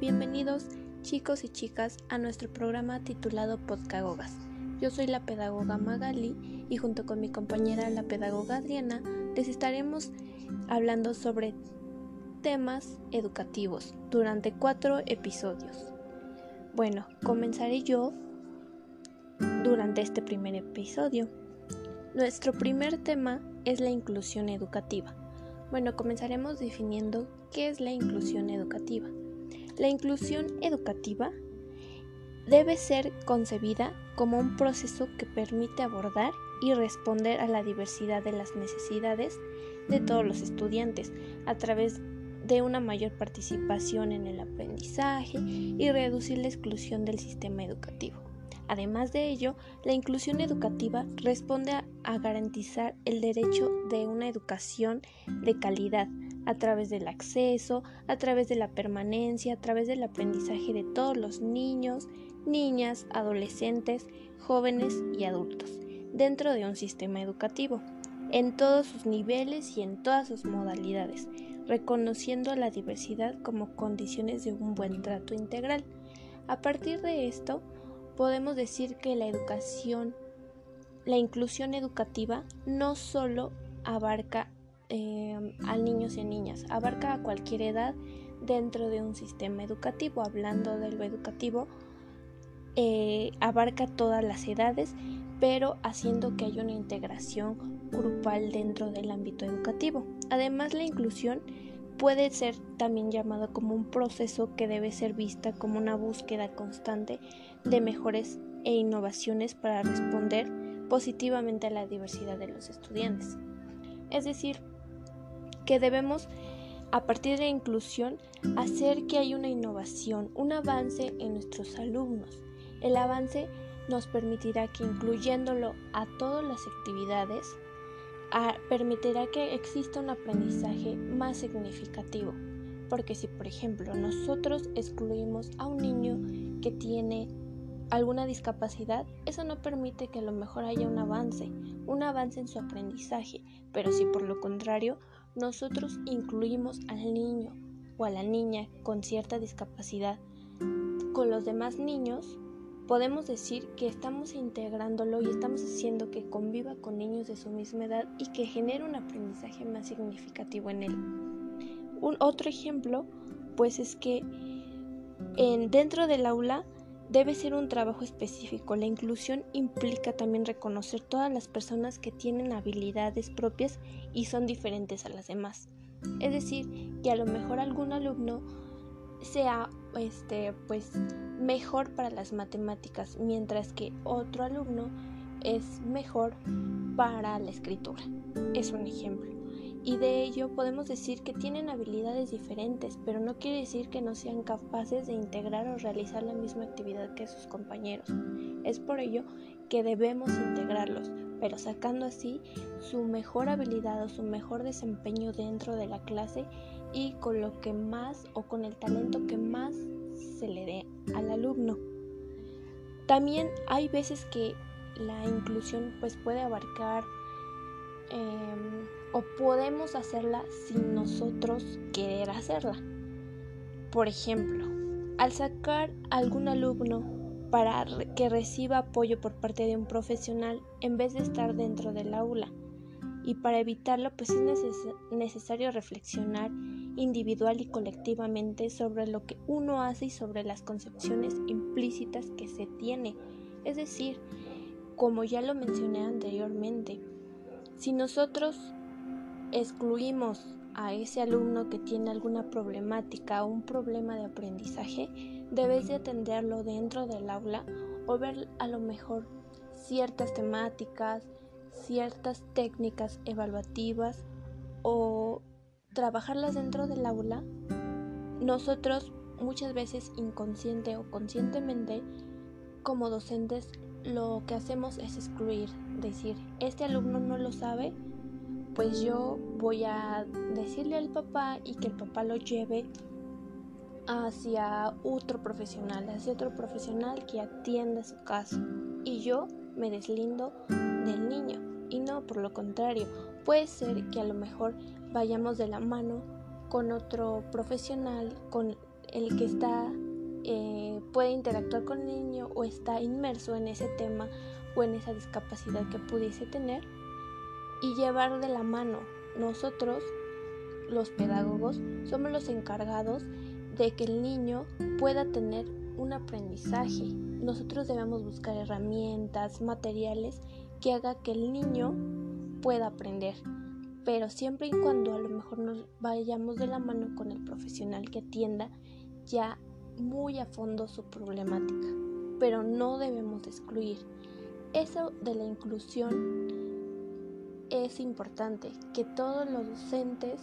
bienvenidos chicos y chicas a nuestro programa titulado Podcagogas. Yo soy la pedagoga Magali y junto con mi compañera la pedagoga Adriana les estaremos hablando sobre temas educativos durante cuatro episodios. Bueno, comenzaré yo durante este primer episodio. Nuestro primer tema es la inclusión educativa. Bueno, comenzaremos definiendo qué es la inclusión educativa. La inclusión educativa debe ser concebida como un proceso que permite abordar y responder a la diversidad de las necesidades de todos los estudiantes a través de una mayor participación en el aprendizaje y reducir la exclusión del sistema educativo. Además de ello, la inclusión educativa responde a, garantizar el derecho de una educación de calidad a través del acceso, a través de la permanencia, a través del aprendizaje de todos los niños, niñas, adolescentes, jóvenes y adultos dentro de un sistema educativo, en todos sus niveles y en todas sus modalidades, reconociendo la diversidad como condiciones de un buen trato integral. A partir de esto, podemos decir que la educación, la inclusión educativa no solo abarca eh, a niños y a niñas, abarca a cualquier edad dentro de un sistema educativo. Hablando de lo educativo, eh, abarca todas las edades, pero haciendo que haya una integración grupal dentro del ámbito educativo. Además, la inclusión puede ser también llamado como un proceso que debe ser vista como una búsqueda constante de mejores e innovaciones para responder positivamente a la diversidad de los estudiantes. Es decir, que debemos a partir de la inclusión hacer que haya una innovación, un avance en nuestros alumnos. El avance nos permitirá que incluyéndolo a todas las actividades, permitirá que exista un aprendizaje más significativo. Porque si, por ejemplo, nosotros excluimos a un niño que tiene alguna discapacidad, eso no permite que a lo mejor haya un avance, un avance en su aprendizaje. Pero si por lo contrario, nosotros incluimos al niño o a la niña con cierta discapacidad con los demás niños, podemos decir que estamos integrándolo y estamos haciendo que conviva con niños de su misma edad y que genere un aprendizaje más significativo en él. Un otro ejemplo, pues es que en, dentro del aula debe ser un trabajo específico. La inclusión implica también reconocer todas las personas que tienen habilidades propias y son diferentes a las demás. Es decir, que a lo mejor algún alumno sea este pues mejor para las matemáticas, mientras que otro alumno es mejor para la escritura. Es un ejemplo. Y de ello podemos decir que tienen habilidades diferentes, pero no quiere decir que no sean capaces de integrar o realizar la misma actividad que sus compañeros. Es por ello que debemos integrarlos, pero sacando así su mejor habilidad o su mejor desempeño dentro de la clase y con lo que más o con el talento que más se le dé al alumno. También hay veces que la inclusión pues puede abarcar em, o podemos hacerla sin nosotros querer hacerla. Por ejemplo, al sacar algún alumno para que reciba apoyo por parte de un profesional en vez de estar dentro del aula. Y para evitarlo, pues es necesario reflexionar individual y colectivamente sobre lo que uno hace y sobre las concepciones implícitas que se tiene. Es decir, como ya lo mencioné anteriormente, si nosotros excluimos a ese alumno que tiene alguna problemática o un problema de aprendizaje, debes de atenderlo dentro del aula o ver a lo mejor ciertas temáticas, ciertas técnicas evaluativas o trabajarlas dentro del aula. Nosotros muchas veces inconsciente o conscientemente como docentes lo que hacemos es excluir, decir, este alumno no lo sabe, pues yo voy a decirle al papá y que el papá lo lleve hacia otro profesional, hacia otro profesional que atienda su caso. Y yo me deslindo del niño. Y no, por lo contrario, puede ser que a lo mejor vayamos de la mano con otro profesional, con el que está eh, puede interactuar con el niño o está inmerso en ese tema o en esa discapacidad que pudiese tener y llevar de la mano. Nosotros, los pedagogos, somos los encargados de que el niño pueda tener un aprendizaje. Nosotros debemos buscar herramientas, materiales que haga que el niño pueda aprender. Pero siempre y cuando a lo mejor nos vayamos de la mano con el profesional que atienda ya muy a fondo su problemática. Pero no debemos excluir. Eso de la inclusión es importante, que todos los docentes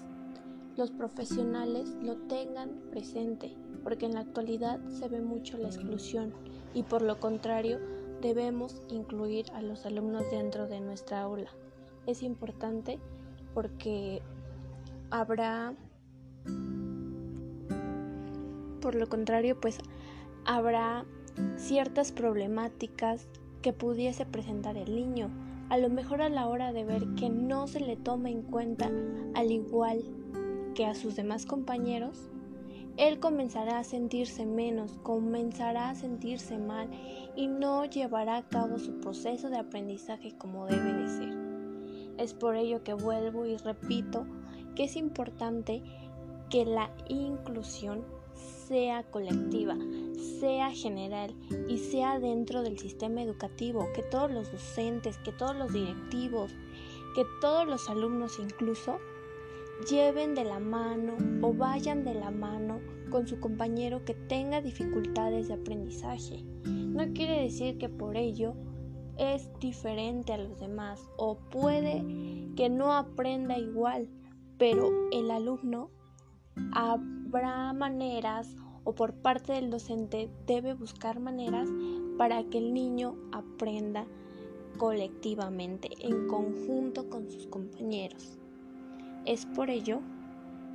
los profesionales lo tengan presente, porque en la actualidad se ve mucho la exclusión y por lo contrario debemos incluir a los alumnos dentro de nuestra aula. Es importante porque habrá, por lo contrario, pues habrá ciertas problemáticas que pudiese presentar el niño, a lo mejor a la hora de ver que no se le toma en cuenta al igual que a sus demás compañeros, él comenzará a sentirse menos, comenzará a sentirse mal y no llevará a cabo su proceso de aprendizaje como debe de ser. Es por ello que vuelvo y repito que es importante que la inclusión sea colectiva, sea general y sea dentro del sistema educativo, que todos los docentes, que todos los directivos, que todos los alumnos incluso lleven de la mano o vayan de la mano con su compañero que tenga dificultades de aprendizaje. No quiere decir que por ello es diferente a los demás o puede que no aprenda igual, pero el alumno habrá maneras o por parte del docente debe buscar maneras para que el niño aprenda colectivamente, en conjunto con sus compañeros. Es por ello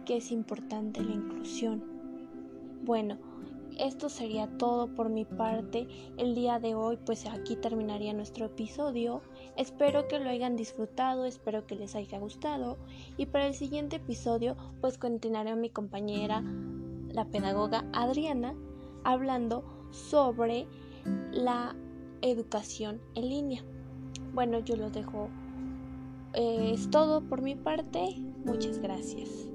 que es importante la inclusión. Bueno, esto sería todo por mi parte. El día de hoy pues aquí terminaría nuestro episodio. Espero que lo hayan disfrutado, espero que les haya gustado y para el siguiente episodio pues continuaré mi compañera, la pedagoga Adriana, hablando sobre la educación en línea. Bueno, yo los dejo. Eh, es todo por mi parte. Muchas gracias.